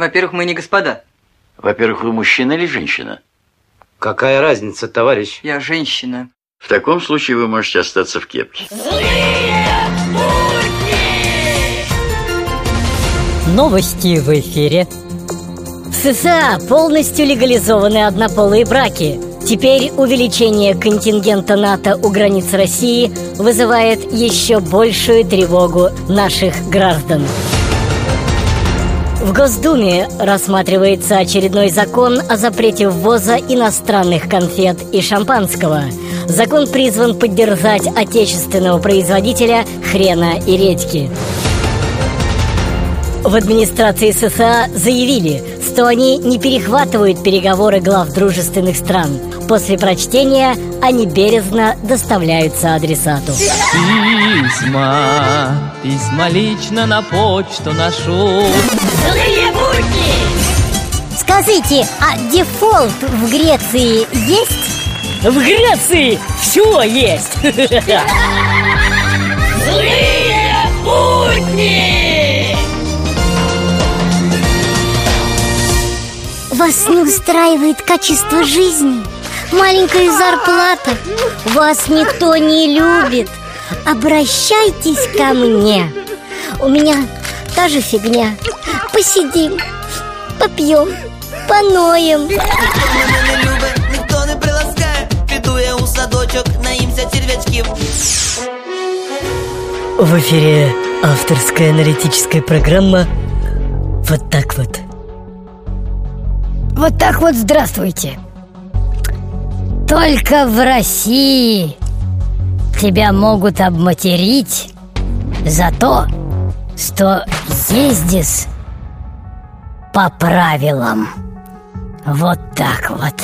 Во-первых, мы не господа. Во-первых, вы мужчина или женщина? Какая разница, товарищ? Я женщина. В таком случае вы можете остаться в кепке. Новости в эфире. В США полностью легализованы однополые браки. Теперь увеличение контингента НАТО у границ России вызывает еще большую тревогу наших граждан. В Госдуме рассматривается очередной закон о запрете ввоза иностранных конфет и шампанского. Закон призван поддержать отечественного производителя хрена и редьки. В администрации США заявили, что они не перехватывают переговоры глав дружественных стран. После прочтения они бережно доставляются адресату. Письма, письма лично на почту ношу. Злые! Скажите, а дефолт в Греции есть? В Греции все есть! Злые будни! Вас не устраивает качество жизни? Маленькая зарплата? Вас никто не любит? Обращайтесь ко мне У меня та же фигня Посидим, попьем, поноем Мене не любить, ніхто не приласкає. Піду я у садочок, наїмся черв'ячків. В эфире авторская аналитическая программа «Вот так вот». Вот так вот здравствуйте. Только в России Тебя могут обматерить За то, что ездишь по правилам. Вот так вот!